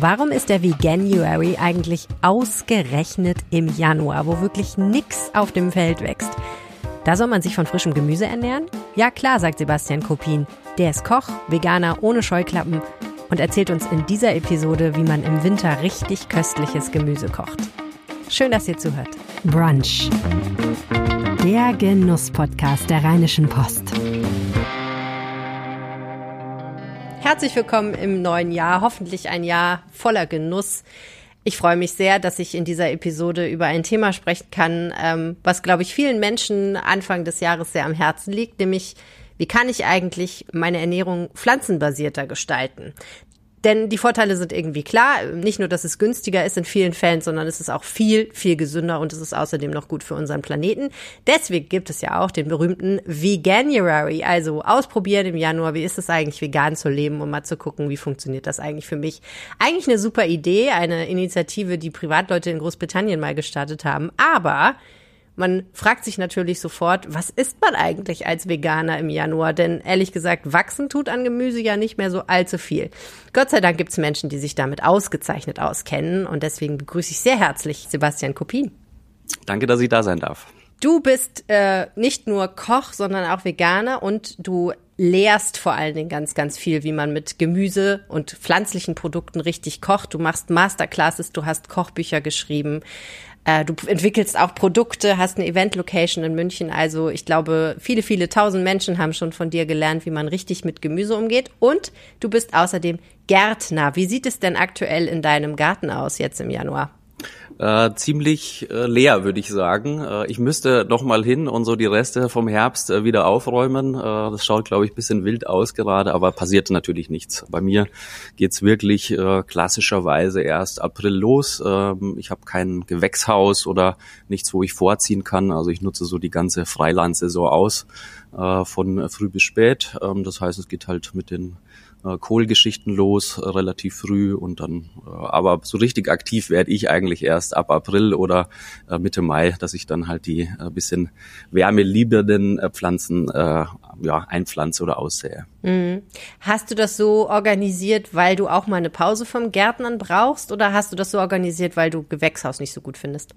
Warum ist der Veganuary eigentlich ausgerechnet im Januar, wo wirklich nichts auf dem Feld wächst? Da soll man sich von frischem Gemüse ernähren? Ja klar, sagt Sebastian Kopin. Der ist Koch, Veganer ohne Scheuklappen und erzählt uns in dieser Episode, wie man im Winter richtig köstliches Gemüse kocht. Schön, dass ihr zuhört. Brunch. Der Genuss-Podcast der Rheinischen Post. Herzlich willkommen im neuen Jahr. Hoffentlich ein Jahr voller Genuss. Ich freue mich sehr, dass ich in dieser Episode über ein Thema sprechen kann, ähm, was, glaube ich, vielen Menschen Anfang des Jahres sehr am Herzen liegt, nämlich wie kann ich eigentlich meine Ernährung pflanzenbasierter gestalten? Denn die Vorteile sind irgendwie klar. Nicht nur, dass es günstiger ist in vielen Fällen, sondern es ist auch viel, viel gesünder und es ist außerdem noch gut für unseren Planeten. Deswegen gibt es ja auch den berühmten Veganuary. Also ausprobieren im Januar, wie ist es eigentlich vegan zu leben, um mal zu gucken, wie funktioniert das eigentlich für mich. Eigentlich eine super Idee, eine Initiative, die Privatleute in Großbritannien mal gestartet haben. Aber man fragt sich natürlich sofort, was isst man eigentlich als Veganer im Januar? Denn ehrlich gesagt, wachsen tut an Gemüse ja nicht mehr so allzu viel. Gott sei Dank gibt es Menschen, die sich damit ausgezeichnet auskennen. Und deswegen begrüße ich sehr herzlich Sebastian Kopin. Danke, dass ich da sein darf. Du bist äh, nicht nur Koch, sondern auch Veganer und du lehrst vor allen Dingen ganz, ganz viel, wie man mit Gemüse und pflanzlichen Produkten richtig kocht. Du machst Masterclasses, du hast Kochbücher geschrieben. Äh, du entwickelst auch Produkte, hast eine Event-Location in München. Also ich glaube, viele, viele tausend Menschen haben schon von dir gelernt, wie man richtig mit Gemüse umgeht. Und du bist außerdem Gärtner. Wie sieht es denn aktuell in deinem Garten aus jetzt im Januar? Äh, ziemlich äh, leer, würde ich sagen. Äh, ich müsste noch mal hin und so die Reste vom Herbst äh, wieder aufräumen. Äh, das schaut, glaube ich, bisschen wild aus gerade, aber passiert natürlich nichts. Bei mir geht's wirklich äh, klassischerweise erst April los. Ähm, ich habe kein Gewächshaus oder nichts, wo ich vorziehen kann. Also ich nutze so die ganze Freilandsaison aus, von früh bis spät. Ähm, das heißt, es geht halt mit den äh, Kohlgeschichten los, äh, relativ früh und dann, äh, aber so richtig aktiv werde ich eigentlich erst ab April oder äh, Mitte Mai, dass ich dann halt die äh, bisschen wärmeliebenden äh, Pflanzen äh, ja, einpflanze oder aussähe. Mhm. Hast du das so organisiert, weil du auch mal eine Pause vom Gärtnern brauchst oder hast du das so organisiert, weil du Gewächshaus nicht so gut findest?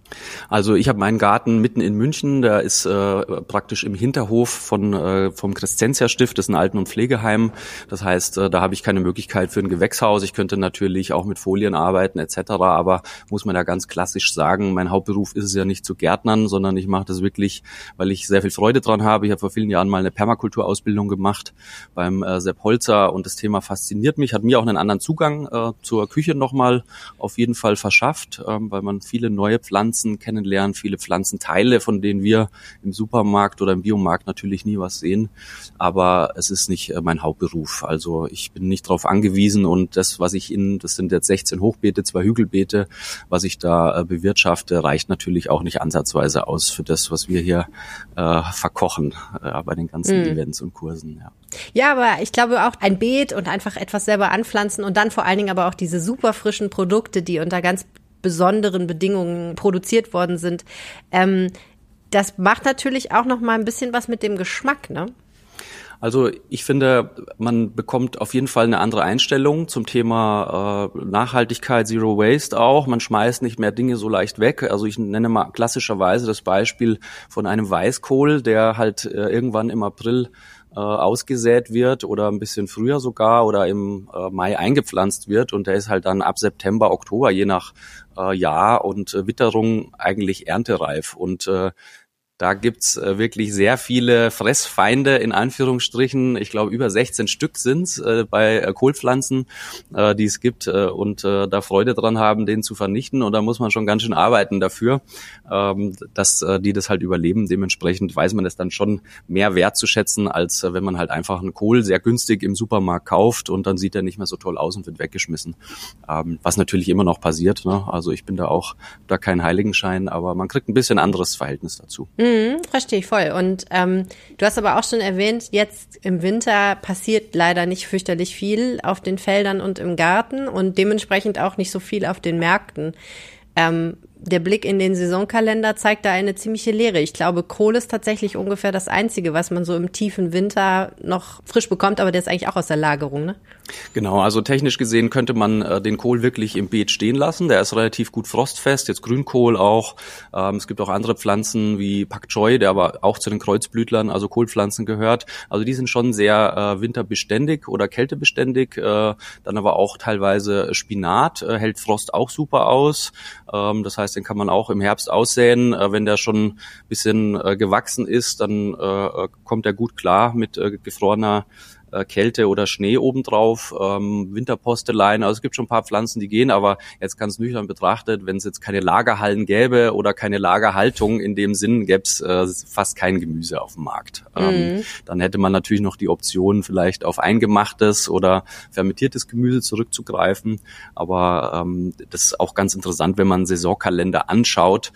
Also ich habe meinen Garten mitten in München, der ist äh, praktisch im Hinterhof von äh, vom Crescentia Stift, das ist ein Alten- und Pflegeheim. Das heißt, äh, da habe ich keine Möglichkeit für ein Gewächshaus. Ich könnte natürlich auch mit Folien arbeiten etc., aber muss man ja ganz klassisch sagen, mein Hauptberuf ist es ja nicht zu Gärtnern, sondern ich mache das wirklich, weil ich sehr viel Freude dran habe. Ich habe vor vielen Jahren mal eine Permakulturausbildung gemacht beim beim äh, Sepp Holzer und das Thema fasziniert mich, hat mir auch einen anderen Zugang äh, zur Küche nochmal auf jeden Fall verschafft, ähm, weil man viele neue Pflanzen kennenlernt, viele Pflanzenteile, von denen wir im Supermarkt oder im Biomarkt natürlich nie was sehen. Aber es ist nicht äh, mein Hauptberuf. Also ich bin nicht darauf angewiesen und das, was ich in, das sind jetzt 16 Hochbeete, zwei Hügelbeete, was ich da äh, bewirtschafte, reicht natürlich auch nicht ansatzweise aus für das, was wir hier äh, verkochen äh, bei den ganzen mm. Events und Kursen. Ja. Ja, aber ich glaube auch ein Beet und einfach etwas selber anpflanzen und dann vor allen Dingen aber auch diese super frischen Produkte, die unter ganz besonderen Bedingungen produziert worden sind. Ähm, das macht natürlich auch noch mal ein bisschen was mit dem Geschmack, ne? Also ich finde, man bekommt auf jeden Fall eine andere Einstellung zum Thema äh, Nachhaltigkeit, Zero Waste auch. Man schmeißt nicht mehr Dinge so leicht weg. Also ich nenne mal klassischerweise das Beispiel von einem Weißkohl, der halt äh, irgendwann im April äh, ausgesät wird oder ein bisschen früher sogar oder im äh, Mai eingepflanzt wird und der ist halt dann ab September, Oktober je nach äh, Jahr und äh, Witterung eigentlich erntereif und äh, da gibt's äh, wirklich sehr viele Fressfeinde in Anführungsstrichen. Ich glaube, über 16 Stück sind's äh, bei äh, Kohlpflanzen, äh, die es gibt äh, und äh, da Freude dran haben, den zu vernichten. Und da muss man schon ganz schön arbeiten dafür, ähm, dass die das halt überleben. Dementsprechend weiß man es dann schon mehr wertzuschätzen, als wenn man halt einfach einen Kohl sehr günstig im Supermarkt kauft und dann sieht er nicht mehr so toll aus und wird weggeschmissen. Ähm, was natürlich immer noch passiert. Ne? Also ich bin da auch da kein Heiligenschein, aber man kriegt ein bisschen anderes Verhältnis dazu. Mhm. Mhm, verstehe ich voll. Und ähm, du hast aber auch schon erwähnt, jetzt im Winter passiert leider nicht fürchterlich viel auf den Feldern und im Garten und dementsprechend auch nicht so viel auf den Märkten. Ähm, der Blick in den Saisonkalender zeigt da eine ziemliche Leere. Ich glaube, Kohl ist tatsächlich ungefähr das Einzige, was man so im tiefen Winter noch frisch bekommt, aber der ist eigentlich auch aus der Lagerung, ne? Genau, also technisch gesehen könnte man äh, den Kohl wirklich im Beet stehen lassen. Der ist relativ gut frostfest, jetzt Grünkohl auch. Ähm, es gibt auch andere Pflanzen wie Pak Choi, der aber auch zu den Kreuzblütlern, also Kohlpflanzen gehört. Also die sind schon sehr äh, winterbeständig oder kältebeständig. Äh, dann aber auch teilweise Spinat, äh, hält Frost auch super aus. Ähm, das heißt, den kann man auch im Herbst aussäen. Äh, wenn der schon ein bisschen äh, gewachsen ist, dann äh, kommt er gut klar mit äh, gefrorener äh, Kälte oder Schnee obendrauf, ähm, Winterposteleien. Also es gibt schon ein paar Pflanzen, die gehen, aber jetzt ganz nüchtern betrachtet, wenn es jetzt keine Lagerhallen gäbe oder keine Lagerhaltung in dem Sinn, gäbe es äh, fast kein Gemüse auf dem Markt. Ähm, mhm. Dann hätte man natürlich noch die Option, vielleicht auf eingemachtes oder fermentiertes Gemüse zurückzugreifen. Aber ähm, das ist auch ganz interessant, wenn man Saisonkalender anschaut,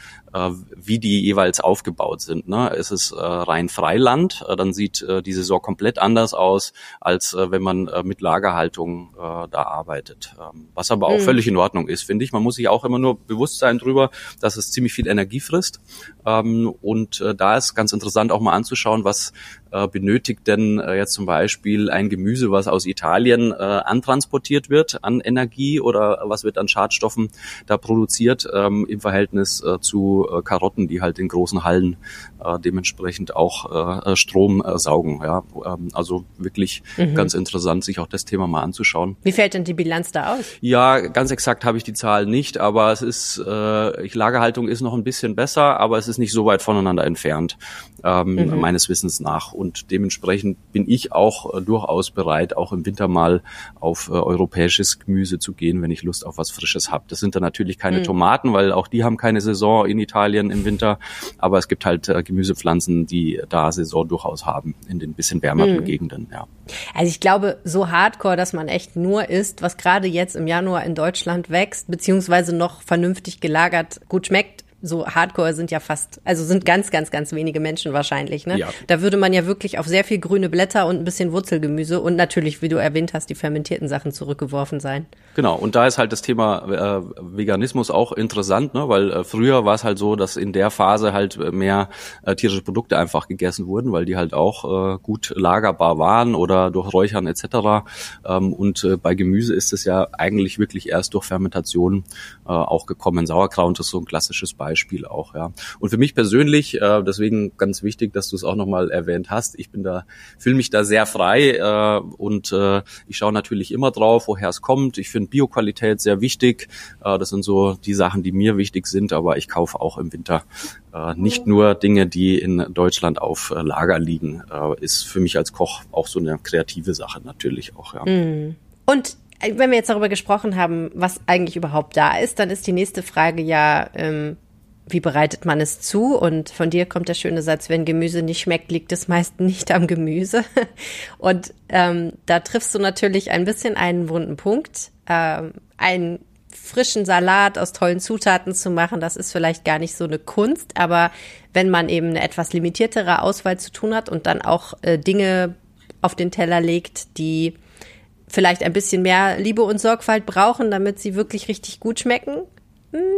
wie die jeweils aufgebaut sind. Ne? Es ist äh, rein Freiland, äh, dann sieht äh, die Saison komplett anders aus, als äh, wenn man äh, mit Lagerhaltung äh, da arbeitet. Ähm, was aber auch mhm. völlig in Ordnung ist, finde ich. Man muss sich auch immer nur bewusst sein drüber, dass es ziemlich viel Energie frisst. Ähm, und äh, da ist ganz interessant auch mal anzuschauen, was äh, benötigt denn äh, jetzt zum Beispiel ein Gemüse, was aus Italien antransportiert wird an Energie oder was wird an Schadstoffen da produziert ähm, im Verhältnis zu Karotten, die halt in großen Hallen dementsprechend auch Strom saugen. Ja, ähm, also wirklich mhm. ganz interessant, sich auch das Thema mal anzuschauen. Wie fällt denn die Bilanz da aus? Ja, ganz exakt habe ich die Zahl nicht, aber es ist, Lagerhaltung ist noch ein bisschen besser, aber es ist nicht so weit voneinander entfernt ähm, mhm. meines Wissens nach. Und dementsprechend bin ich auch äh, durchaus bereit, auch im Winter mal auf äh, europäisches Gemüse zu gehen, wenn ich Lust auf was Frisches habe. Das sind dann natürlich keine mhm. Tomaten, weil auch die haben keine Saison in Italien im Winter. Aber es gibt halt äh, Gemüsepflanzen, die da Saison durchaus haben in den bisschen wärmeren mhm. Gegenden. Ja. Also ich glaube, so hardcore, dass man echt nur isst, was gerade jetzt im Januar in Deutschland wächst, beziehungsweise noch vernünftig gelagert gut schmeckt, so Hardcore sind ja fast, also sind ganz, ganz, ganz wenige Menschen wahrscheinlich. Ne? Ja. Da würde man ja wirklich auf sehr viel grüne Blätter und ein bisschen Wurzelgemüse und natürlich, wie du erwähnt hast, die fermentierten Sachen zurückgeworfen sein. Genau, und da ist halt das Thema äh, Veganismus auch interessant, ne? weil äh, früher war es halt so, dass in der Phase halt mehr äh, tierische Produkte einfach gegessen wurden, weil die halt auch äh, gut lagerbar waren oder durch Räuchern etc. Ähm, und äh, bei Gemüse ist es ja eigentlich wirklich erst durch Fermentation äh, auch gekommen. Sauerkraut ist so ein klassisches Beispiel. Beispiel auch, ja. Und für mich persönlich, äh, deswegen ganz wichtig, dass du es auch nochmal erwähnt hast, ich bin da, fühle mich da sehr frei äh, und äh, ich schaue natürlich immer drauf, woher es kommt. Ich finde Bioqualität sehr wichtig. Äh, das sind so die Sachen, die mir wichtig sind, aber ich kaufe auch im Winter äh, nicht nur Dinge, die in Deutschland auf äh, Lager liegen. Äh, ist für mich als Koch auch so eine kreative Sache natürlich auch, ja. Mm. Und äh, wenn wir jetzt darüber gesprochen haben, was eigentlich überhaupt da ist, dann ist die nächste Frage ja, ähm, wie bereitet man es zu? Und von dir kommt der schöne Satz, wenn Gemüse nicht schmeckt, liegt es meist nicht am Gemüse. Und ähm, da triffst du natürlich ein bisschen einen wunden Punkt. Ähm, einen frischen Salat aus tollen Zutaten zu machen, das ist vielleicht gar nicht so eine Kunst, aber wenn man eben eine etwas limitiertere Auswahl zu tun hat und dann auch äh, Dinge auf den Teller legt, die vielleicht ein bisschen mehr Liebe und Sorgfalt brauchen, damit sie wirklich richtig gut schmecken, hm,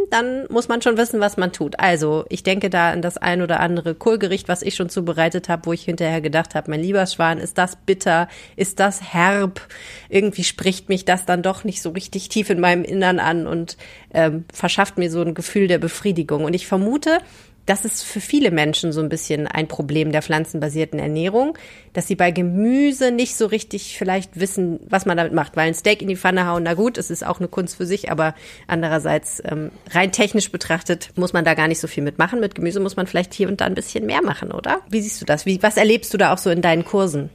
dann muss man schon wissen, was man tut. Also, ich denke da an das ein oder andere Kohlgericht, was ich schon zubereitet habe, wo ich hinterher gedacht habe, mein lieber Schwan, ist das bitter? Ist das herb? Irgendwie spricht mich das dann doch nicht so richtig tief in meinem Innern an und ähm, verschafft mir so ein Gefühl der Befriedigung. Und ich vermute, das ist für viele Menschen so ein bisschen ein Problem der pflanzenbasierten Ernährung, dass sie bei Gemüse nicht so richtig vielleicht wissen, was man damit macht. Weil ein Steak in die Pfanne hauen, na gut, es ist auch eine Kunst für sich, aber andererseits ähm, rein technisch betrachtet muss man da gar nicht so viel mitmachen. Mit Gemüse muss man vielleicht hier und da ein bisschen mehr machen, oder? Wie siehst du das? Wie, was erlebst du da auch so in deinen Kursen?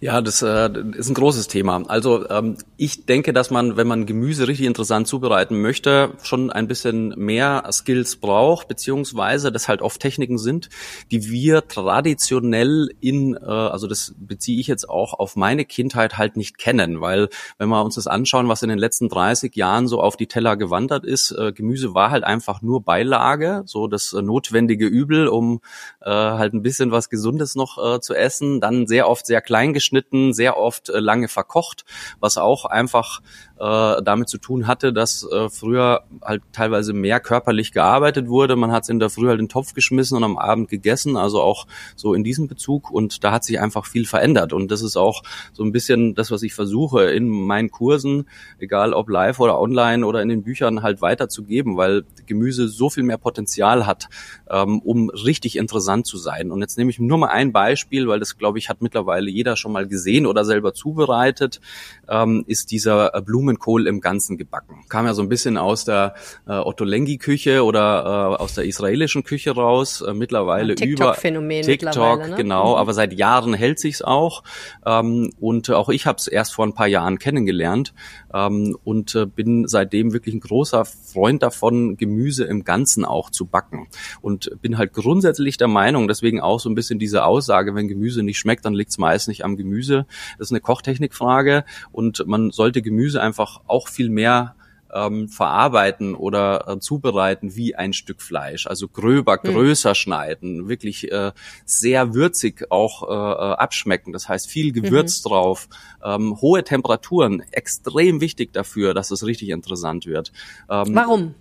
Ja, das äh, ist ein großes Thema. Also ähm, ich denke, dass man, wenn man Gemüse richtig interessant zubereiten möchte, schon ein bisschen mehr Skills braucht, beziehungsweise das halt oft Techniken sind, die wir traditionell in, äh, also das beziehe ich jetzt auch auf meine Kindheit halt nicht kennen, weil wenn wir uns das anschauen, was in den letzten 30 Jahren so auf die Teller gewandert ist, äh, Gemüse war halt einfach nur Beilage, so das äh, notwendige Übel, um äh, halt ein bisschen was Gesundes noch äh, zu essen, dann sehr oft sehr klar klein geschnitten, sehr oft äh, lange verkocht, was auch einfach äh, damit zu tun hatte, dass äh, früher halt teilweise mehr körperlich gearbeitet wurde. Man hat es in der Früh halt in den Topf geschmissen und am Abend gegessen, also auch so in diesem Bezug. Und da hat sich einfach viel verändert. Und das ist auch so ein bisschen das, was ich versuche in meinen Kursen, egal ob live oder online oder in den Büchern halt weiterzugeben, weil Gemüse so viel mehr Potenzial hat, ähm, um richtig interessant zu sein. Und jetzt nehme ich nur mal ein Beispiel, weil das, glaube ich, hat mittlerweile jeder schon mal gesehen oder selber zubereitet, ähm, ist dieser Blumen Blumenkohl im Ganzen gebacken. Kam ja so ein bisschen aus der äh, Ottolenghi-Küche oder äh, aus der israelischen Küche raus. Äh, mittlerweile TikTok über Phänomen TikTok, ne? genau. Mhm. Aber seit Jahren hält sich's auch. Ähm, und äh, auch ich habe es erst vor ein paar Jahren kennengelernt ähm, und äh, bin seitdem wirklich ein großer Freund davon, Gemüse im Ganzen auch zu backen. Und bin halt grundsätzlich der Meinung, deswegen auch so ein bisschen diese Aussage, wenn Gemüse nicht schmeckt, dann liegt's meist nicht am Gemüse. Das ist eine Kochtechnikfrage und man sollte Gemüse einfach auch viel mehr ähm, verarbeiten oder äh, zubereiten wie ein Stück Fleisch. Also gröber, Hm. größer schneiden, wirklich äh, sehr würzig auch äh, äh, abschmecken. Das heißt viel Gewürz drauf, ähm, hohe Temperaturen, extrem wichtig dafür, dass es richtig interessant wird. Ähm, Warum?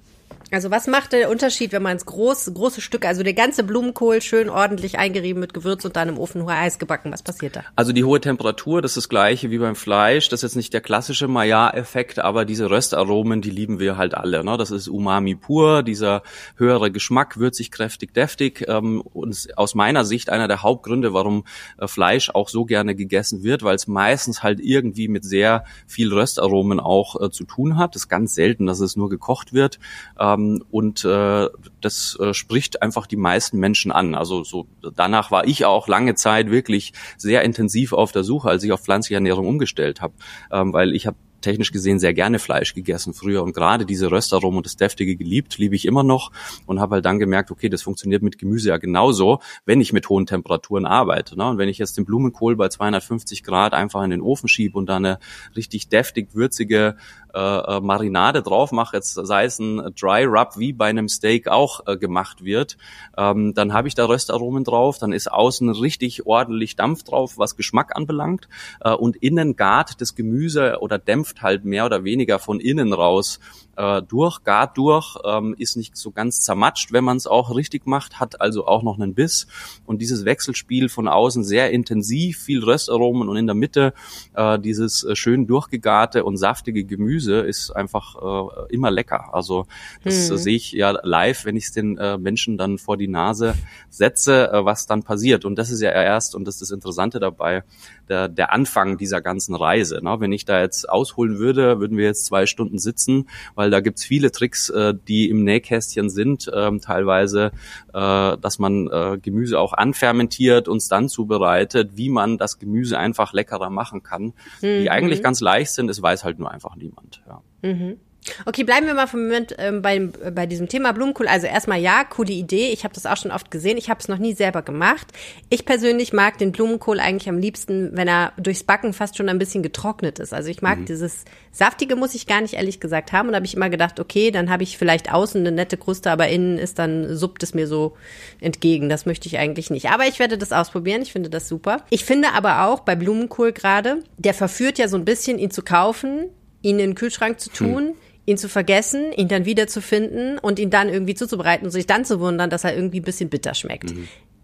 Also was macht der Unterschied, wenn man es groß, große Stücke, also der ganze Blumenkohl schön ordentlich eingerieben mit Gewürz und dann im Ofen Eis gebacken? Was passiert da? Also die hohe Temperatur, das ist das gleiche wie beim Fleisch. Das ist jetzt nicht der klassische Maillard-Effekt, aber diese Röstaromen, die lieben wir halt alle. Ne? Das ist Umami pur, dieser höhere Geschmack, würzig, kräftig, deftig. Ähm, und aus meiner Sicht einer der Hauptgründe, warum äh, Fleisch auch so gerne gegessen wird, weil es meistens halt irgendwie mit sehr viel Röstaromen auch äh, zu tun hat. Das ist ganz selten, dass es nur gekocht wird. Ähm, und äh, das äh, spricht einfach die meisten Menschen an. Also so danach war ich auch lange Zeit wirklich sehr intensiv auf der Suche, als ich auf pflanzliche Ernährung umgestellt habe, ähm, weil ich habe technisch gesehen sehr gerne Fleisch gegessen früher und gerade diese Röstaromen und das Deftige geliebt, liebe ich immer noch und habe halt dann gemerkt, okay, das funktioniert mit Gemüse ja genauso, wenn ich mit hohen Temperaturen arbeite. Ne? Und wenn ich jetzt den Blumenkohl bei 250 Grad einfach in den Ofen schiebe und da eine richtig deftig würzige äh, äh, Marinade drauf mache, jetzt sei es ein Dry Rub wie bei einem Steak auch äh, gemacht wird, ähm, dann habe ich da Röstaromen drauf, dann ist außen richtig ordentlich Dampf drauf, was Geschmack anbelangt äh, und innen gart das Gemüse oder dämpft halt mehr oder weniger von innen raus äh, durch, gart durch, ähm, ist nicht so ganz zermatscht, wenn man es auch richtig macht, hat also auch noch einen Biss. Und dieses Wechselspiel von außen sehr intensiv, viel Röstaromen und in der Mitte äh, dieses äh, schön durchgegarte und saftige Gemüse ist einfach äh, immer lecker. Also das Hm. sehe ich ja live, wenn ich es den äh, Menschen dann vor die Nase setze, äh, was dann passiert. Und das ist ja erst, und das ist das Interessante dabei, der, der Anfang dieser ganzen Reise. Ne? Wenn ich da jetzt ausholen würde, würden wir jetzt zwei Stunden sitzen, weil da gibt's viele Tricks, äh, die im Nähkästchen sind, ähm, teilweise, äh, dass man äh, Gemüse auch anfermentiert und es dann zubereitet, wie man das Gemüse einfach leckerer machen kann, die eigentlich ganz leicht sind, es weiß halt nur einfach niemand. Ja. Okay, bleiben wir mal für einen Moment ähm, bei, bei diesem Thema Blumenkohl. Also erstmal ja, coole Idee. Ich habe das auch schon oft gesehen. Ich habe es noch nie selber gemacht. Ich persönlich mag den Blumenkohl eigentlich am liebsten, wenn er durchs Backen fast schon ein bisschen getrocknet ist. Also ich mag dieses saftige, muss ich gar nicht ehrlich gesagt haben. Und da habe ich immer gedacht, okay, dann habe ich vielleicht außen eine nette Kruste, aber innen ist dann suppt es mir so entgegen. Das möchte ich eigentlich nicht. Aber ich werde das ausprobieren. Ich finde das super. Ich finde aber auch bei Blumenkohl gerade, der verführt ja so ein bisschen, ihn zu kaufen, ihn in den Kühlschrank zu tun, ihn zu vergessen, ihn dann wieder zu finden und ihn dann irgendwie zuzubereiten und sich dann zu wundern, dass er irgendwie ein bisschen bitter schmeckt.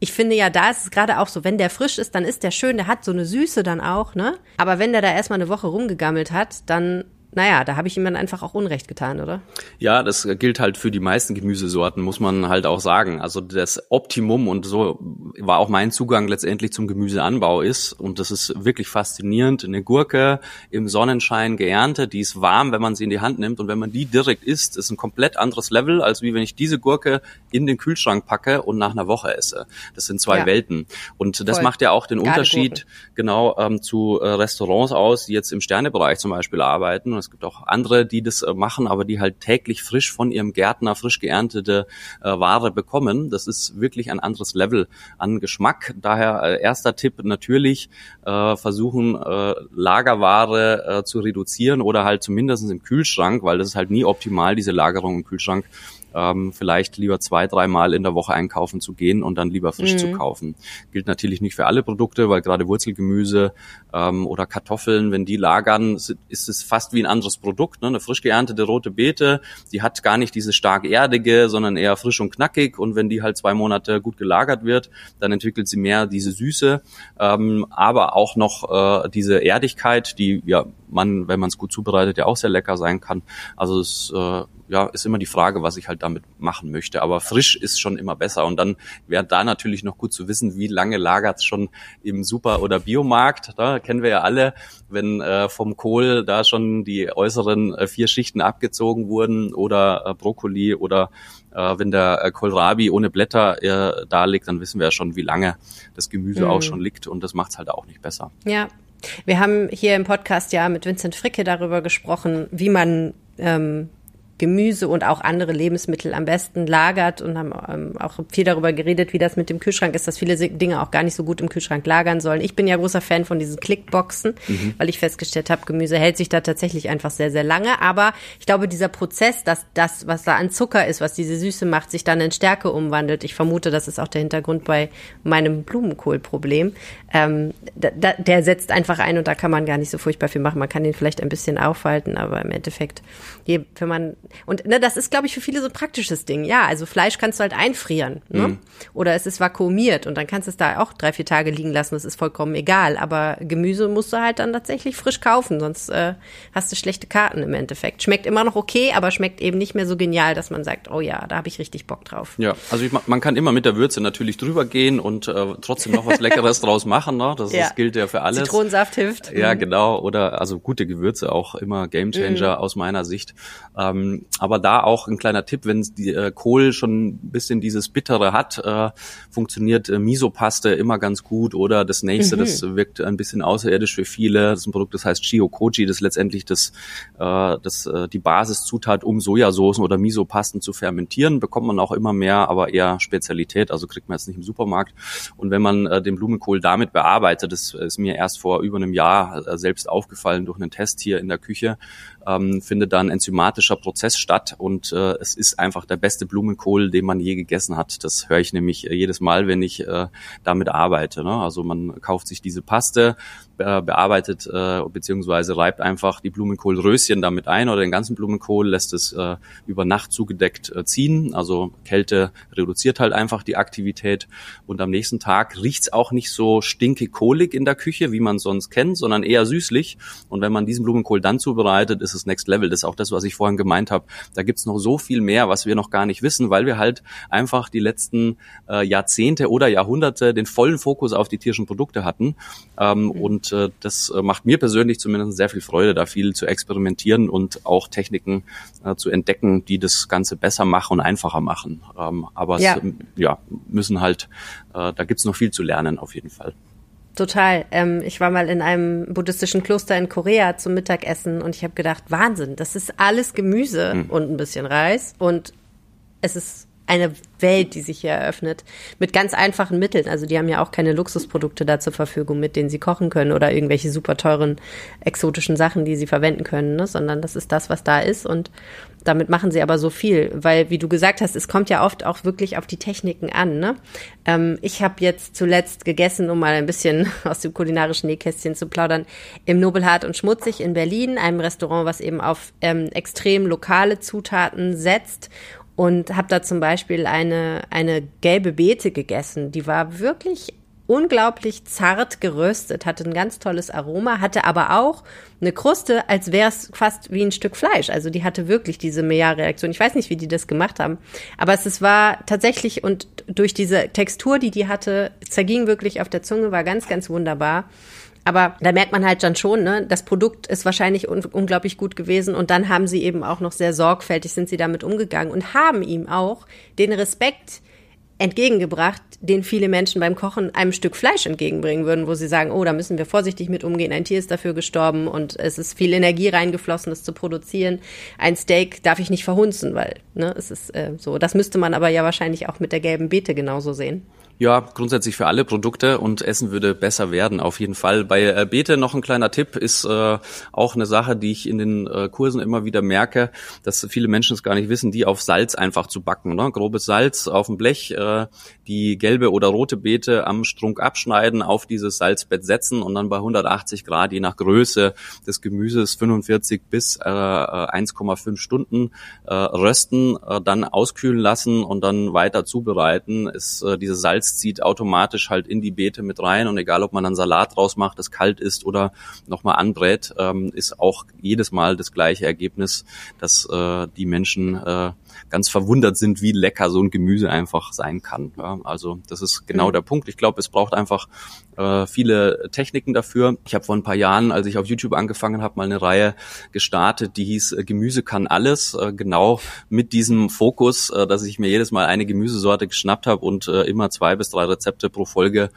Ich finde ja, da ist es gerade auch so, wenn der frisch ist, dann ist der schön, der hat so eine Süße dann auch, ne? Aber wenn der da erstmal eine Woche rumgegammelt hat, dann, naja, da habe ich ihm dann einfach auch Unrecht getan, oder? Ja, das gilt halt für die meisten Gemüsesorten, muss man halt auch sagen. Also das Optimum und so war auch mein Zugang letztendlich zum Gemüseanbau ist. Und das ist wirklich faszinierend. Eine Gurke im Sonnenschein geerntet, die ist warm, wenn man sie in die Hand nimmt. Und wenn man die direkt isst, ist ein komplett anderes Level, als wie wenn ich diese Gurke in den Kühlschrank packe und nach einer Woche esse. Das sind zwei Ja. Welten. Und das Voll. macht ja auch den Unterschied genau ähm, zu äh, Restaurants aus, die jetzt im Sternebereich zum Beispiel arbeiten. Es gibt auch andere, die das äh, machen, aber die halt täglich frisch von ihrem Gärtner frisch geerntete äh, Ware bekommen. Das ist wirklich ein anderes Level an Geschmack. Daher äh, erster Tipp natürlich versuchen Lagerware zu reduzieren oder halt zumindest im Kühlschrank, weil das ist halt nie optimal, diese Lagerung im Kühlschrank ähm, vielleicht lieber zwei, dreimal in der Woche einkaufen zu gehen und dann lieber frisch mhm. zu kaufen. Gilt natürlich nicht für alle Produkte, weil gerade Wurzelgemüse ähm, oder Kartoffeln, wenn die lagern, ist es fast wie ein anderes Produkt. Ne? Eine frisch geerntete rote Beete, die hat gar nicht diese stark erdige, sondern eher frisch und knackig. Und wenn die halt zwei Monate gut gelagert wird, dann entwickelt sie mehr diese Süße, ähm, aber auch noch äh, diese Erdigkeit, die ja man, wenn man es gut zubereitet, ja auch sehr lecker sein kann. Also es äh, ja, ist immer die Frage, was ich halt damit machen möchte. Aber frisch ist schon immer besser. Und dann wäre da natürlich noch gut zu wissen, wie lange lagert es schon im Super- oder Biomarkt. Da kennen wir ja alle, wenn äh, vom Kohl da schon die äußeren äh, vier Schichten abgezogen wurden oder äh, Brokkoli oder äh, wenn der äh, Kohlrabi ohne Blätter äh, da liegt, dann wissen wir ja schon, wie lange das Gemüse mhm. auch schon liegt. Und das macht es halt auch nicht besser. Ja, wir haben hier im Podcast ja mit Vincent Fricke darüber gesprochen, wie man ähm, Gemüse und auch andere Lebensmittel am besten lagert und haben ähm, auch viel darüber geredet, wie das mit dem Kühlschrank ist, dass viele Dinge auch gar nicht so gut im Kühlschrank lagern sollen. Ich bin ja großer Fan von diesen Clickboxen, mhm. weil ich festgestellt habe, Gemüse hält sich da tatsächlich einfach sehr, sehr lange. Aber ich glaube, dieser Prozess, dass das, was da an Zucker ist, was diese Süße macht, sich dann in Stärke umwandelt. Ich vermute, das ist auch der Hintergrund bei meinem Blumenkohlproblem. Ähm, da, der setzt einfach ein und da kann man gar nicht so furchtbar viel machen. Man kann den vielleicht ein bisschen aufhalten, aber im Endeffekt, je, wenn man und ne, das ist, glaube ich, für viele so ein praktisches Ding. Ja, also Fleisch kannst du halt einfrieren. Ne? Mhm. Oder es ist vakuumiert und dann kannst du es da auch drei, vier Tage liegen lassen. Das ist vollkommen egal. Aber Gemüse musst du halt dann tatsächlich frisch kaufen, sonst äh, hast du schlechte Karten im Endeffekt. Schmeckt immer noch okay, aber schmeckt eben nicht mehr so genial, dass man sagt, oh ja, da habe ich richtig Bock drauf. Ja, also ich, man kann immer mit der Würze natürlich drüber gehen und äh, trotzdem noch was Leckeres draus machen. Ne? Das, ja. das gilt ja für alles. Zitronensaft hilft. Ja, mhm. genau. Oder also gute Gewürze auch immer Gamechanger mhm. aus meiner Sicht. Ähm, aber da auch ein kleiner Tipp, wenn die äh, Kohl schon ein bisschen dieses Bittere hat, äh, funktioniert äh, Misopaste immer ganz gut oder das nächste, mhm. das wirkt ein bisschen außerirdisch für viele. Das ist ein Produkt, das heißt Chiokoji, das letztendlich das, äh, das äh, die Basiszutat, um Sojasoßen oder Misopasten zu fermentieren, bekommt man auch immer mehr, aber eher Spezialität, also kriegt man jetzt nicht im Supermarkt. Und wenn man äh, den Blumenkohl damit bearbeitet, das ist mir erst vor über einem Jahr äh, selbst aufgefallen durch einen Test hier in der Küche, ähm, findet dann enzymatischer Prozess statt und äh, es ist einfach der beste Blumenkohl, den man je gegessen hat. Das höre ich nämlich äh, jedes Mal, wenn ich äh, damit arbeite. Ne? Also man kauft sich diese Paste, äh, bearbeitet äh, beziehungsweise reibt einfach die Blumenkohlröschen damit ein oder den ganzen Blumenkohl, lässt es äh, über Nacht zugedeckt äh, ziehen. Also Kälte reduziert halt einfach die Aktivität und am nächsten Tag riecht's auch nicht so stinkig kohlig in der Küche, wie man sonst kennt, sondern eher süßlich. Und wenn man diesen Blumenkohl dann zubereitet, ist es Next Level. Das ist auch das, was ich vorhin gemeint habe. Da gibt's noch so viel mehr, was wir noch gar nicht wissen, weil wir halt einfach die letzten äh, Jahrzehnte oder Jahrhunderte den vollen Fokus auf die tierischen Produkte hatten. Ähm, mhm. Und äh, das äh, macht mir persönlich zumindest sehr viel Freude, da viel zu experimentieren und auch Techniken äh, zu entdecken, die das Ganze besser machen und einfacher machen. Ähm, aber ja. es ähm, ja, müssen halt, äh, da gibt's noch viel zu lernen auf jeden Fall. Total. Ähm, ich war mal in einem buddhistischen Kloster in Korea zum Mittagessen und ich habe gedacht, Wahnsinn, das ist alles Gemüse hm. und ein bisschen Reis und es ist eine Welt, die sich hier eröffnet, mit ganz einfachen Mitteln. Also die haben ja auch keine Luxusprodukte da zur Verfügung, mit denen sie kochen können oder irgendwelche super teuren exotischen Sachen, die sie verwenden können, ne? sondern das ist das, was da ist und damit machen sie aber so viel, weil wie du gesagt hast, es kommt ja oft auch wirklich auf die Techniken an. Ne? Ähm, ich habe jetzt zuletzt gegessen, um mal ein bisschen aus dem kulinarischen Nähkästchen zu plaudern, im Nobelhart und Schmutzig in Berlin, einem Restaurant, was eben auf ähm, extrem lokale Zutaten setzt und habe da zum Beispiel eine, eine gelbe Beete gegessen. Die war wirklich unglaublich zart geröstet, hatte ein ganz tolles Aroma, hatte aber auch eine Kruste, als wäre es fast wie ein Stück Fleisch. Also die hatte wirklich diese Meja-Reaktion. Ich weiß nicht, wie die das gemacht haben, aber es, es war tatsächlich und durch diese Textur, die die hatte, zerging wirklich auf der Zunge, war ganz, ganz wunderbar. Aber da merkt man halt dann schon, ne, das Produkt ist wahrscheinlich un unglaublich gut gewesen und dann haben sie eben auch noch sehr sorgfältig sind sie damit umgegangen und haben ihm auch den Respekt entgegengebracht, den viele Menschen beim Kochen einem Stück Fleisch entgegenbringen würden, wo sie sagen, oh, da müssen wir vorsichtig mit umgehen, ein Tier ist dafür gestorben und es ist viel Energie reingeflossen, das zu produzieren. Ein Steak darf ich nicht verhunzen, weil ne, es ist äh, so. Das müsste man aber ja wahrscheinlich auch mit der gelben Beete genauso sehen. Ja, grundsätzlich für alle Produkte und Essen würde besser werden, auf jeden Fall. Bei äh, Beete noch ein kleiner Tipp ist äh, auch eine Sache, die ich in den äh, Kursen immer wieder merke, dass viele Menschen es gar nicht wissen, die auf Salz einfach zu backen. Ne? Grobes Salz auf dem Blech, äh, die gelbe oder rote Beete am Strunk abschneiden, auf dieses Salzbett setzen und dann bei 180 Grad, je nach Größe des Gemüses, 45 bis äh, 1,5 Stunden äh, rösten, äh, dann auskühlen lassen und dann weiter zubereiten. Ist äh, dieses Salz Salz zieht automatisch halt in die Beete mit rein und egal, ob man dann Salat draus macht, das kalt ist oder nochmal anbrät, ähm, ist auch jedes Mal das gleiche Ergebnis, dass äh, die Menschen äh, ganz verwundert sind, wie lecker so ein Gemüse einfach sein kann. Ja, also das ist genau mhm. der Punkt. Ich glaube, es braucht einfach äh, viele Techniken dafür. Ich habe vor ein paar Jahren, als ich auf YouTube angefangen habe, mal eine Reihe gestartet, die hieß äh, Gemüse kann alles, äh, genau mit diesem Fokus, äh, dass ich mir jedes Mal eine Gemüsesorte geschnappt habe und äh, immer zwei bis drei Rezepte pro Folge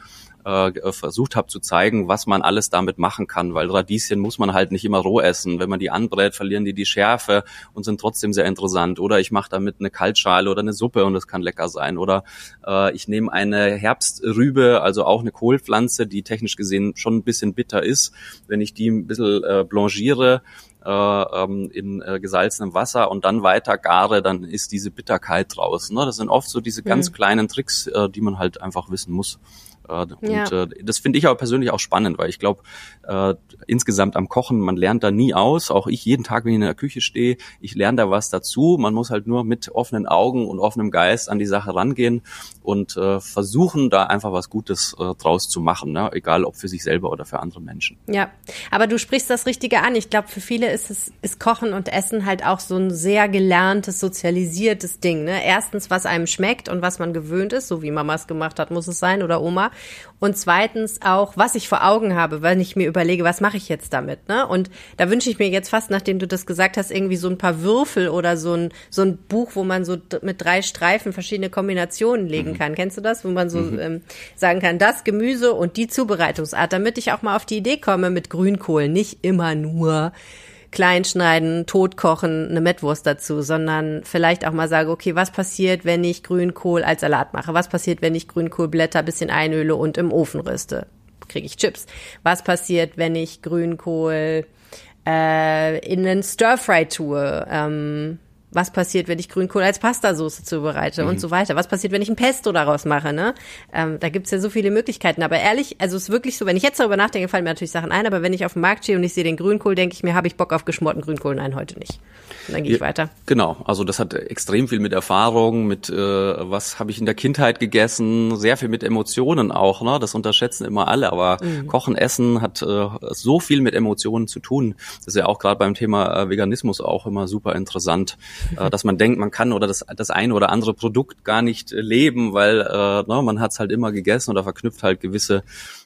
äh, versucht habe zu zeigen, was man alles damit machen kann, weil Radieschen muss man halt nicht immer roh essen. Wenn man die anbrät, verlieren die die Schärfe und sind trotzdem sehr interessant. Oder ich mache damit eine Kaltschale oder eine Suppe und es kann lecker sein. Oder äh, ich nehme eine Herbstrübe, also auch eine Kohlpflanze, die technisch gesehen schon ein bisschen bitter ist. Wenn ich die ein bisschen äh, blanchiere, äh, ähm, in äh, gesalzenem Wasser und dann weiter gare, dann ist diese Bitterkeit draußen. Ne? Das sind oft so diese ganz mhm. kleinen Tricks, äh, die man halt einfach wissen muss. Und ja. äh, das finde ich aber persönlich auch spannend, weil ich glaube, äh, insgesamt am Kochen, man lernt da nie aus. Auch ich jeden Tag, wenn ich in der Küche stehe, ich lerne da was dazu. Man muss halt nur mit offenen Augen und offenem Geist an die Sache rangehen und äh, versuchen, da einfach was Gutes äh, draus zu machen, ne? egal ob für sich selber oder für andere Menschen. Ja, aber du sprichst das Richtige an. Ich glaube, für viele ist es ist Kochen und Essen halt auch so ein sehr gelerntes, sozialisiertes Ding. Ne? Erstens, was einem schmeckt und was man gewöhnt ist, so wie Mama es gemacht hat, muss es sein oder Oma. Und zweitens auch, was ich vor Augen habe, wenn ich mir überlege, was mache ich jetzt damit. Ne? Und da wünsche ich mir jetzt fast, nachdem du das gesagt hast, irgendwie so ein paar Würfel oder so ein, so ein Buch, wo man so mit drei Streifen verschiedene Kombinationen legen mhm. kann. Kennst du das? Wo man so mhm. ähm, sagen kann, das Gemüse und die Zubereitungsart, damit ich auch mal auf die Idee komme mit Grünkohl. Nicht immer nur kleinschneiden, totkochen, eine Mettwurst dazu, sondern vielleicht auch mal sage, okay, was passiert, wenn ich Grünkohl als Salat mache? Was passiert, wenn ich Grünkohlblätter bisschen einöle und im Ofen rüste? Kriege ich Chips. Was passiert, wenn ich Grünkohl äh, in einen Stir-Fry tue? Ähm, was passiert, wenn ich Grünkohl als Pastasauce zubereite mhm. und so weiter. Was passiert, wenn ich ein Pesto daraus mache, ne? Ähm, da gibt's ja so viele Möglichkeiten. Aber ehrlich, also es ist wirklich so, wenn ich jetzt darüber nachdenke, fallen mir natürlich Sachen ein, aber wenn ich auf dem Markt stehe und ich sehe den Grünkohl, denke ich mir, habe ich Bock auf geschmorten Grünkohl? Nein, heute nicht. Und dann gehe ich ja, weiter. Genau, also das hat extrem viel mit Erfahrung, mit äh, was habe ich in der Kindheit gegessen, sehr viel mit Emotionen auch, ne? Das unterschätzen immer alle, aber mhm. Kochen, Essen hat äh, so viel mit Emotionen zu tun. Das ist ja auch gerade beim Thema äh, Veganismus auch immer super interessant äh, dass man denkt, man kann oder das, das eine oder andere Produkt gar nicht äh, leben, weil äh, ne, man hat es halt immer gegessen oder verknüpft halt gewisse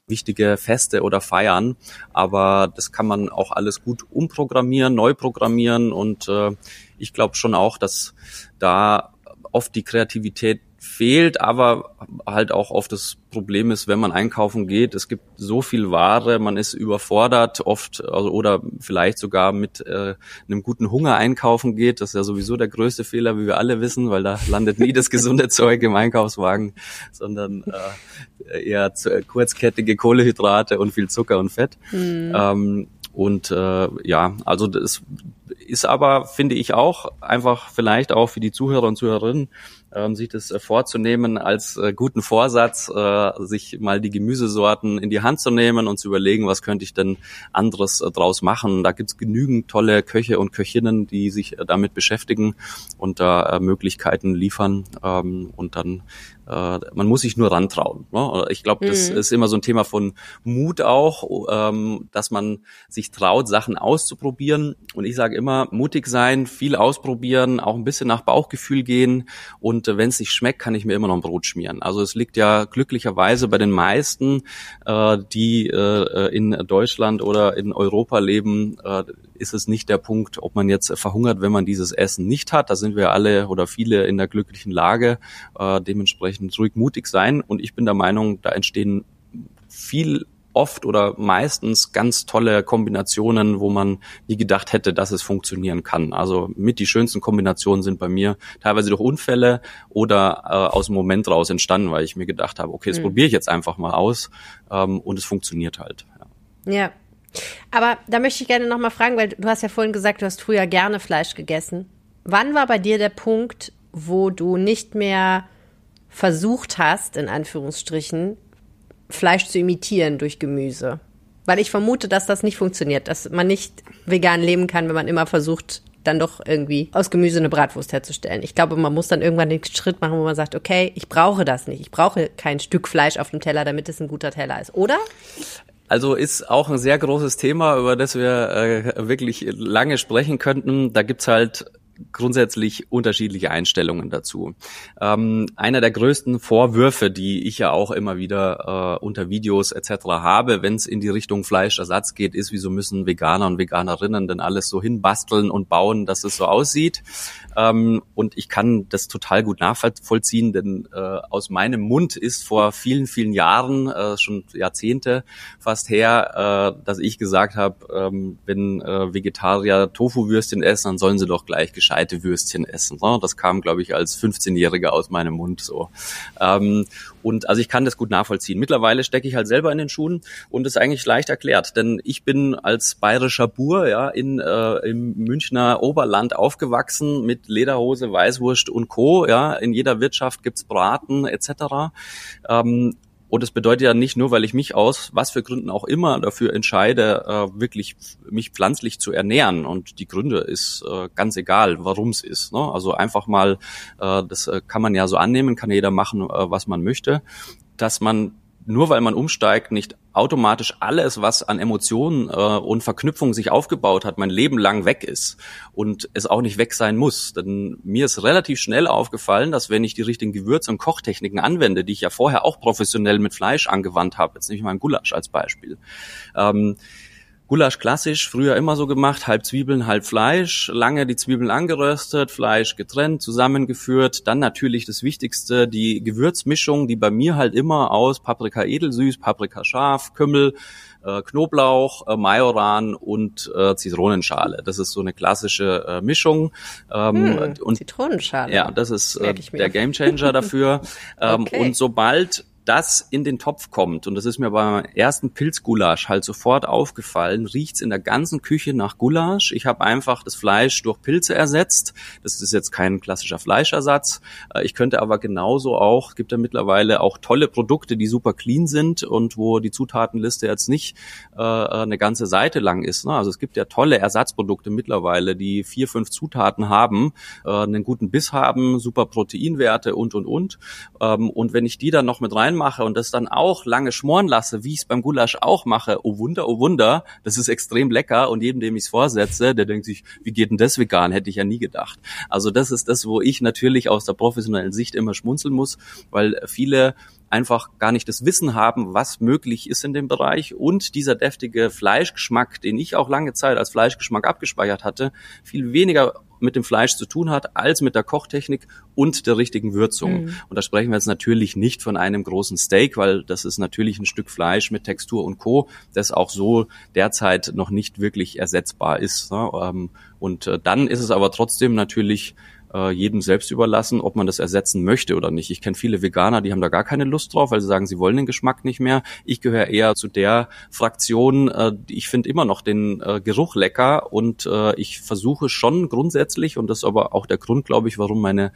wichtige Feste oder Feiern. Aber das kann man auch alles gut umprogrammieren, neu programmieren und äh, ich glaube schon auch, dass da oft die Kreativität fehlt, aber halt auch oft das Problem ist, wenn man einkaufen geht, es gibt so viel Ware, man ist überfordert oft also, oder vielleicht sogar mit äh, einem guten Hunger einkaufen geht. Das ist ja sowieso der größte Fehler, wie wir alle wissen, weil da landet nie das gesunde Zeug im Einkaufswagen, sondern äh, eher zu, äh, kurzkettige Kohlehydrate und viel Zucker und Fett. Mhm. Ähm, und äh, ja, also das ist aber, finde ich auch, einfach vielleicht auch für die Zuhörer und Zuhörerinnen ähm, sich das äh, vorzunehmen als äh, guten Vorsatz, äh, sich mal die Gemüsesorten in die Hand zu nehmen und zu überlegen, was könnte ich denn anderes äh, draus machen. Da gibt's genügend tolle Köche und Köchinnen, die sich äh, damit beschäftigen und da äh, Möglichkeiten liefern ähm, und dann äh, man muss sich nur rantrauen. Ne? Ich glaube, das mhm. ist immer so ein Thema von Mut auch, ähm, dass man sich traut, Sachen auszuprobieren. Und ich sage immer, mutig sein, viel ausprobieren, auch ein bisschen nach Bauchgefühl gehen. Und äh, wenn es nicht schmeckt, kann ich mir immer noch ein Brot schmieren. Also es liegt ja glücklicherweise bei den meisten, äh, die äh, in Deutschland oder in Europa leben, äh, ist es nicht der Punkt, ob man jetzt verhungert, wenn man dieses Essen nicht hat. Da sind wir alle oder viele in der glücklichen Lage. Äh, dementsprechend ruhig mutig sein. Und ich bin der Meinung, da entstehen viel oft oder meistens ganz tolle Kombinationen, wo man nie gedacht hätte, dass es funktionieren kann. Also mit die schönsten Kombinationen sind bei mir teilweise durch Unfälle oder äh, aus dem Moment raus entstanden, weil ich mir gedacht habe, okay, das mhm. probiere ich jetzt einfach mal aus ähm, und es funktioniert halt. Ja. ja. Aber da möchte ich gerne nochmal fragen, weil du hast ja vorhin gesagt, du hast früher gerne Fleisch gegessen. Wann war bei dir der Punkt, wo du nicht mehr versucht hast, in Anführungsstrichen, Fleisch zu imitieren durch Gemüse? Weil ich vermute, dass das nicht funktioniert, dass man nicht vegan leben kann, wenn man immer versucht, dann doch irgendwie aus Gemüse eine Bratwurst herzustellen. Ich glaube, man muss dann irgendwann den Schritt machen, wo man sagt, okay, ich brauche das nicht. Ich brauche kein Stück Fleisch auf dem Teller, damit es ein guter Teller ist, oder? Also ist auch ein sehr großes Thema, über das wir äh, wirklich lange sprechen könnten. Da gibt's halt grundsätzlich unterschiedliche Einstellungen dazu. Ähm, einer der größten Vorwürfe, die ich ja auch immer wieder äh, unter Videos etc. habe, wenn es in die Richtung Fleischersatz geht, ist, wieso müssen Veganer und Veganerinnen denn alles so hinbasteln und bauen, dass es so aussieht. Ähm, und ich kann das total gut nachvollziehen, denn äh, aus meinem Mund ist vor vielen, vielen Jahren, äh, schon Jahrzehnte fast her, äh, dass ich gesagt habe, ähm, wenn äh, Vegetarier Tofu-Würstchen essen, dann sollen sie doch gleich gescheite Würstchen essen. Ne? Das kam, glaube ich, als 15-Jähriger aus meinem Mund so. Ähm, und also ich kann das gut nachvollziehen. Mittlerweile stecke ich halt selber in den Schuhen und ist eigentlich leicht erklärt, denn ich bin als bayerischer Bur ja in äh, im Münchner Oberland aufgewachsen mit Lederhose, Weißwurst und Co. Ja, in jeder Wirtschaft gibt's Braten etc. Ähm, und es bedeutet ja nicht nur, weil ich mich aus was für Gründen auch immer dafür entscheide, äh, wirklich mich pflanzlich zu ernähren. Und die Gründe ist äh, ganz egal, warum es ist. Ne? Also einfach mal, äh, das äh, kann man ja so annehmen, kann jeder machen, äh, was man möchte, dass man nur weil man umsteigt, nicht automatisch alles, was an Emotionen äh, und Verknüpfungen sich aufgebaut hat, mein Leben lang weg ist und es auch nicht weg sein muss. Denn mir ist relativ schnell aufgefallen, dass wenn ich die richtigen Gewürze und Kochtechniken anwende, die ich ja vorher auch professionell mit Fleisch angewandt habe, jetzt nehme ich mal einen Gulasch als Beispiel, ähm, Gulasch klassisch, früher immer so gemacht, halb Zwiebeln, halb Fleisch, lange die Zwiebeln angeröstet, Fleisch getrennt, zusammengeführt, dann natürlich das Wichtigste, die Gewürzmischung, die bei mir halt immer aus Paprika edelsüß, Paprika scharf, Kümmel, äh, Knoblauch, äh, Majoran und äh, Zitronenschale. Das ist so eine klassische äh, Mischung. Ähm, hm, und, Zitronenschale. Ja, das ist äh, der Gamechanger dafür. ähm, okay. Und sobald das in den Topf kommt, und das ist mir beim ersten Pilzgulasch halt sofort aufgefallen, riecht's in der ganzen Küche nach Gulasch. Ich habe einfach das Fleisch durch Pilze ersetzt. Das ist jetzt kein klassischer Fleischersatz. Äh, ich könnte aber genauso auch, gibt ja mittlerweile auch tolle Produkte, die super clean sind und wo die Zutatenliste jetzt nicht äh, eine ganze Seite lang ist. Ne? Also es gibt ja tolle Ersatzprodukte mittlerweile, die vier, fünf Zutaten haben, äh, einen guten Biss haben, super Proteinwerte und, und, und. Ähm, und wenn ich die dann noch mit rein mache und das dann auch lange schmoren lasse, wie ich es beim Gulasch auch mache, oh Wunder, oh Wunder, das ist extrem lecker und jedem, dem ich es vorsetze, der denkt sich, wie geht denn das vegan? Hätte ich ja nie gedacht. Also das ist das, wo ich natürlich aus der professionellen Sicht immer schmunzeln muss, weil viele einfach gar nicht das Wissen haben, was möglich ist in dem Bereich und dieser deftige Fleischgeschmack, den ich auch lange Zeit als Fleischgeschmack abgespeichert hatte, viel weniger mit dem Fleisch zu tun hat, als mit der Kochtechnik und der richtigen Würzung. Mhm. Und da sprechen wir jetzt natürlich nicht von einem großen Steak, weil das ist natürlich ein Stück Fleisch mit Textur und Co., das auch so derzeit noch nicht wirklich ersetzbar ist. Ne? Ähm, und äh, dann ist es aber trotzdem natürlich äh, jedem selbst überlassen, ob man das ersetzen möchte oder nicht. Ich kenne viele Veganer, die haben da gar keine Lust drauf, weil sie sagen, sie wollen den Geschmack nicht mehr. Ich gehöre eher zu der Fraktion, äh, ich finde immer noch den äh, Geruch lecker und äh, ich versuche schon grundsätzlich, und das ist aber auch der Grund, glaube ich, warum meine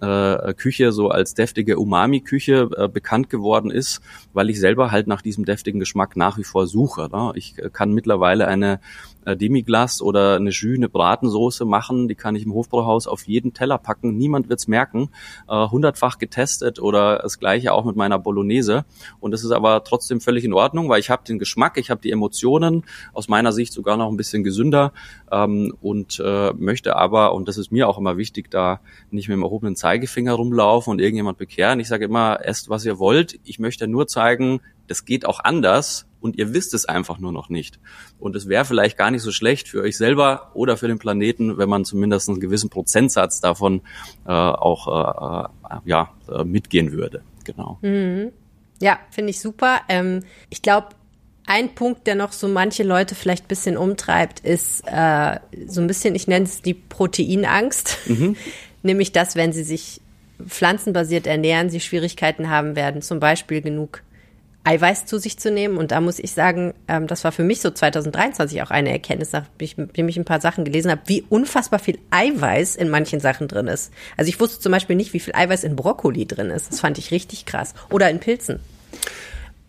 äh, Küche so als deftige Umami-Küche äh, bekannt geworden ist, weil ich selber halt nach diesem deftigen Geschmack nach wie vor suche. Ne? Ich äh, kann mittlerweile eine äh, Demiglas oder eine Jus, eine Bratensoße machen, die kann ich im Hofbrauhaus auf jeden Teller packen, niemand wird's merken, äh, hundertfach getestet oder das gleiche auch mit meiner Bolognese und das ist aber trotzdem völlig in Ordnung, weil ich habe den Geschmack, ich habe die Emotionen, aus meiner Sicht sogar noch ein bisschen gesünder ähm, und äh, möchte aber, und das ist mir auch immer wichtig, da nicht mit dem erhobenen Zeigefinger rumlaufen und irgendjemand bekehren. Ich sage immer, esst, was ihr wollt. Ich möchte nur zeigen, das geht auch anders und ihr wisst es einfach nur noch nicht. Und es wäre vielleicht gar nicht so schlecht für euch selber oder für den Planeten, wenn man zumindest einen gewissen Prozentsatz davon äh, auch äh, ja, äh, mitgehen würde. Genau. Mhm. Ja, finde ich super. Ähm, ich glaube, Ein Punkt, der noch so manche Leute vielleicht ein bisschen umtreibt, ist äh, so ein bisschen, ich nenne es die Proteinangst. Mhm. Nämlich, dass wenn sie sich pflanzenbasiert ernähren, sie Schwierigkeiten haben werden, zum Beispiel genug Eiweiß zu sich zu nehmen. Und da muss ich sagen, ähm, das war für mich so 2023 auch eine Erkenntnis, nachdem ich ein paar Sachen gelesen habe, wie unfassbar viel Eiweiß in manchen Sachen drin ist. Also ich wusste zum Beispiel nicht, wie viel Eiweiß in Brokkoli drin ist. Das fand ich richtig krass. Oder in Pilzen.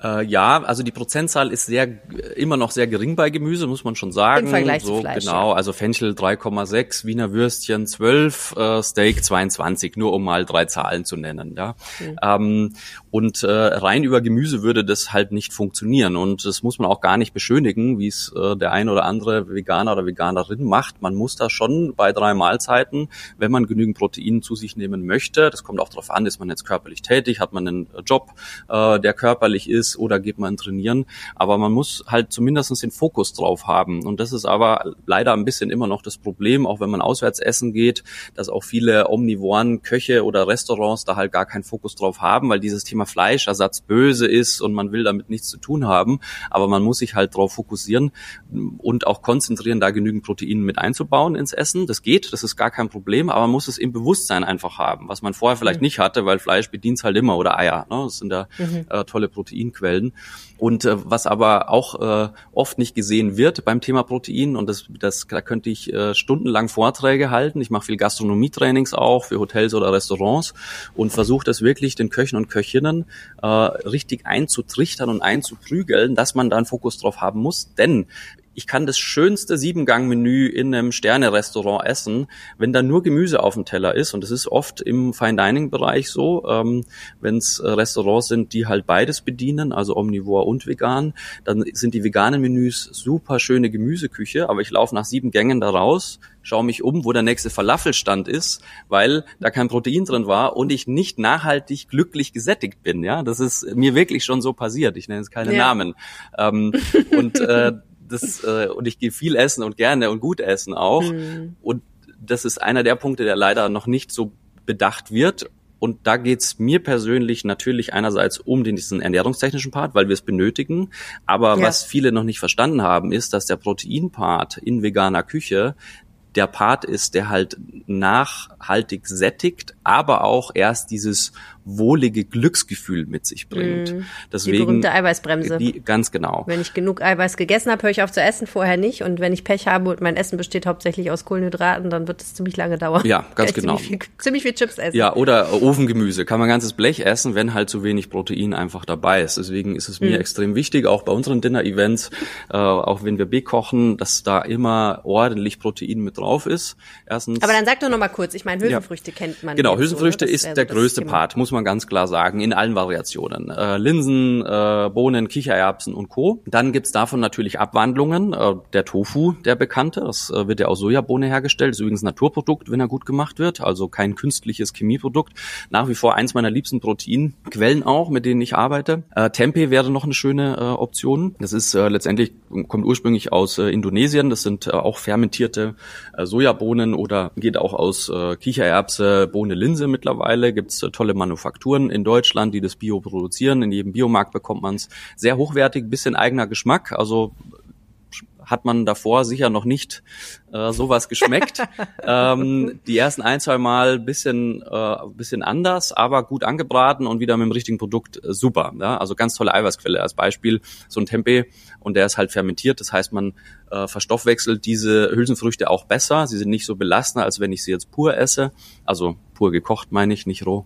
Äh, ja, also die Prozentzahl ist sehr immer noch sehr gering bei Gemüse, muss man schon sagen. Im Vergleich so, zu Fleisch. Genau, also Fenchel 3,6, Wiener Würstchen 12, äh, Steak 22, nur um mal drei Zahlen zu nennen. Ja, mhm. ähm, und äh, rein über Gemüse würde das halt nicht funktionieren und das muss man auch gar nicht beschönigen, wie es äh, der ein oder andere Veganer oder Veganerin macht. Man muss da schon bei drei Mahlzeiten, wenn man genügend Protein zu sich nehmen möchte, das kommt auch darauf an, ist man jetzt körperlich tätig, hat man einen Job, äh, der körperlich ist oder geht man trainieren. Aber man muss halt zumindestens den Fokus drauf haben. Und das ist aber leider ein bisschen immer noch das Problem, auch wenn man auswärts essen geht, dass auch viele omnivoren Köche oder Restaurants da halt gar keinen Fokus drauf haben, weil dieses Thema Fleischersatz böse ist und man will damit nichts zu tun haben. Aber man muss sich halt darauf fokussieren und auch konzentrieren, da genügend Protein mit einzubauen ins Essen. Das geht, das ist gar kein Problem, aber man muss es im Bewusstsein einfach haben, was man vorher vielleicht mhm. nicht hatte, weil Fleisch bedient halt immer oder Eier. Ne? Das sind da mhm. äh, tolle Proteinquellen. Proteinquellen. Und äh, was aber auch äh, oft nicht gesehen wird beim Thema Protein, und das, das da könnte ich äh, stundenlang Vorträge halten. Ich mache viel Gastronomietrainings auch für Hotels oder Restaurants und versuche das wirklich den Köchen und Köchinnen äh, richtig einzutrichtern und einzuprügeln, dass man da einen Fokus drauf haben muss. Denn ich kann das schönste Siebengang-Menü in einem Sterne-Restaurant essen, wenn da nur Gemüse auf dem Teller ist. Und das ist oft im Fine-Dining-Bereich so, ähm, wenn es äh, Restaurants sind, die halt beides bedienen, also omnivor und vegan, dann sind die veganen Menüs super schöne Gemüseküche, aber ich laufe nach sieben Gängen da raus, schaue mich um, wo der nächste Falafelstand ist, weil da kein Protein drin war und ich nicht nachhaltig glücklich gesättigt bin. Ja, das ist mir wirklich schon so passiert. Ich nenne jetzt keine ja. Namen. Ähm, und äh, das, äh, und ich gehe viel essen und gerne und gut essen auch. Mhm. Und das ist einer der Punkte, der leider noch nicht so bedacht wird. Und da geht's mir persönlich natürlich einerseits um den, diesen ernährungstechnischen Part, weil wir es benötigen. Aber ja. was viele noch nicht verstanden haben, ist, dass der Proteinpart in veganer Küche der Part ist, der halt nachhaltig sättigt, aber auch erst dieses wohlige Glücksgefühl mit sich bringt. Mm, Deswegen, die berühmte Eiweißbremse. Die, ganz genau. Wenn ich genug Eiweiß gegessen habe, höre ich auf zu essen, vorher nicht. Und wenn ich Pech habe und mein Essen besteht hauptsächlich aus Kohlenhydraten, dann wird es ziemlich lange dauern. Ja, ganz genau. Ziemlich viel, ziemlich viel, Chips essen. Ja, oder Ofengemüse. Kann man ganzes Blech essen, wenn halt zu wenig Protein einfach dabei ist. Deswegen ist es mir mm. extrem wichtig, auch bei unseren Dinner-Events, äh, auch wenn wir B kochen, dass da immer ordentlich Protein mit drauf ist. Erstens. Aber dann sag doch noch mal kurz, ich meine, Hülsenfrüchte ja. kennt man. Genau, Hülsenfrüchte so, ist der so größte Part, muss man ganz klar sagen, in allen Variationen. Äh, Linsen, äh, Bohnen, Kichererbsen und Co. Dann gibt's davon natürlich Abwandlungen. Äh, der Tofu, der bekannte, das äh, wird ja aus Sojabohne hergestellt, ist übrigens Naturprodukt, wenn er gut gemacht wird, also kein künstliches Chemieprodukt. Nach wie vor eins meiner liebsten Proteinquellen auch, mit denen ich arbeite. Äh, Tempeh wäre noch eine schöne äh, Option. Das ist letztendlich, kommt ursprünglich aus Indonesien. Das sind auch fermentierte Sojabohnen oder geht auch aus Kichererbse, Bohne, Linse mittlerweile. Gibt's tolle Manufakturen in Deutschland. Die das Bio produzieren. In jedem Biomarkt bekommt man es sehr hochwertig, bisschen eigener Geschmack. Also hat man davor sicher noch nicht äh, sowas geschmeckt. ähm, die ersten ein, zwei Mal bisschen, äh, bisschen anders, aber gut angebraten und wieder mit dem richtigen Produkt äh, super. Ja? Also ganz tolle Eiweißquelle. Als Beispiel so ein Tempeh und der ist halt fermentiert. Das heißt, man äh, verstoffwechselt diese Hülsenfrüchte auch besser. Sie sind nicht so belastend, als wenn ich sie jetzt pur esse. Also pur gekocht meine ich, nicht roh.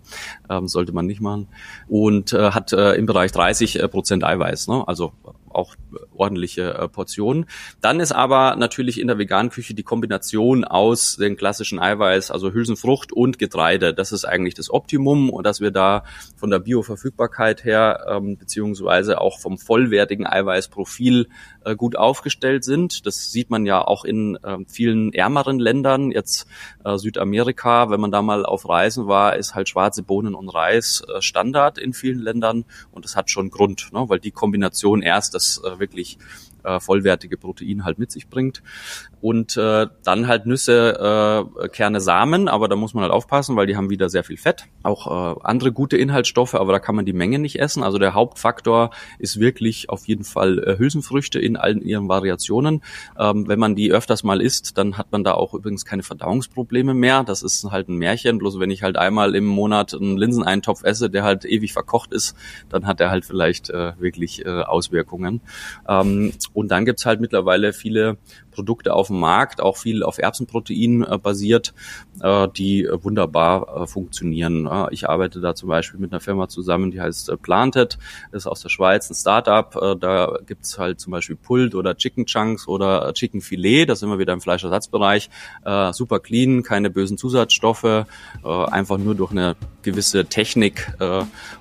Ähm, sollte man nicht machen. Und äh, hat äh, im Bereich 30 äh, Prozent Eiweiß. Ne? Also auch ordentliche äh, Portionen. Dann ist aber natürlich in der veganen Küche die Kombination aus den klassischen Eiweiß, also Hülsenfrucht und Getreide. Das ist eigentlich das Optimum und dass wir da von der Bioverfügbarkeit her ähm, beziehungsweise auch vom vollwertigen Eiweißprofil äh, gut aufgestellt sind. Das sieht man ja auch in äh, vielen ärmeren Ländern. Jetzt äh, Südamerika, wenn man da mal auf Reisen war, ist halt schwarze Bohnen und Reis äh, Standard in vielen Ländern und das hat schon Grund, ne? weil die Kombination erst das äh, wirklich äh, vollwertige Protein halt mit sich bringt. Und äh, dann halt Nüsse, äh, Kerne, Samen, aber da muss man halt aufpassen, weil die haben wieder sehr viel Fett. Auch äh, andere gute Inhaltsstoffe, aber da kann man die Menge nicht essen. Also der Hauptfaktor ist wirklich auf jeden Fall äh, Hülsenfrüchte in allen ihren Variationen. Ähm, wenn man die öfters mal isst, dann hat man da auch übrigens keine Verdauungsprobleme mehr. Das ist halt ein Märchen. Bloß wenn ich halt einmal im Monat einen Linseneintopf esse, der halt ewig verkocht ist, dann hat er halt vielleicht äh, wirklich äh, Auswirkungen. Ähm, und dann gibt's halt mittlerweile viele Produkte auf dem Markt, auch viel auf Erbsenprotein äh, basiert, äh, die äh, wunderbar funktionieren. ich arbeite da zum Beispiel mit einer Firma zusammen, die heißt Planted, ist aus der Schweiz ein Startup. Da gibt's halt zum Beispiel Pult oder Chicken Chunks oder Chicken Filet, das sind wir wieder im Fleischersatzbereich. super clean, keine bösen Zusatzstoffe, einfach nur durch eine gewisse Technik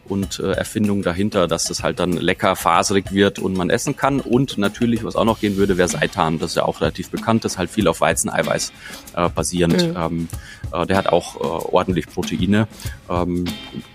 und Erfindung dahinter, dass das halt dann lecker faserig wird und man essen kann. Und natürlich, was auch noch gehen würde, wäre Seitan. Das ist ja auch relativ bekannt, das ist halt viel auf Weizeneiweiß äh, basierend. Mhm. Ähm, äh, der hat auch äh, ordentlich Proteine. Ähm,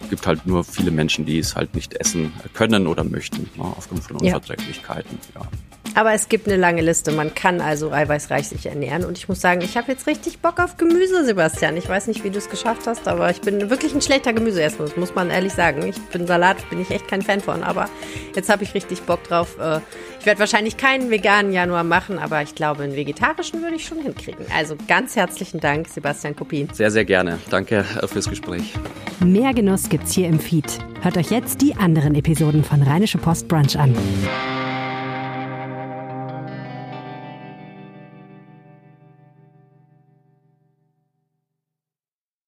gibt halt nur viele Menschen, die es halt nicht essen können oder möchten, ne, aufgrund von Unverträglichkeiten. Ja. ja. Aber es gibt eine lange Liste. Man kann also eiweißreich sich ernähren. Und ich muss sagen, ich habe jetzt richtig Bock auf Gemüse, Sebastian. Ich weiß nicht, wie du es geschafft hast, aber ich bin wirklich ein schlechter Gemüseesser, das muss man ehrlich sagen. Ich bin Salat, bin ich echt kein Fan von. Aber jetzt habe ich richtig Bock drauf. Äh, ich werde wahrscheinlich keinen veganen Januar machen, aber ich glaube, einen vegetarischen würde ich schon hinkriegen. Also ganz herzlichen Dank, Sebastian Kopin. Sehr, sehr gerne. Danke fürs Gespräch. Mehr Genuss gibt's hier im Feed. Hört euch jetzt die anderen Episoden von Rheinische Post Brunch an.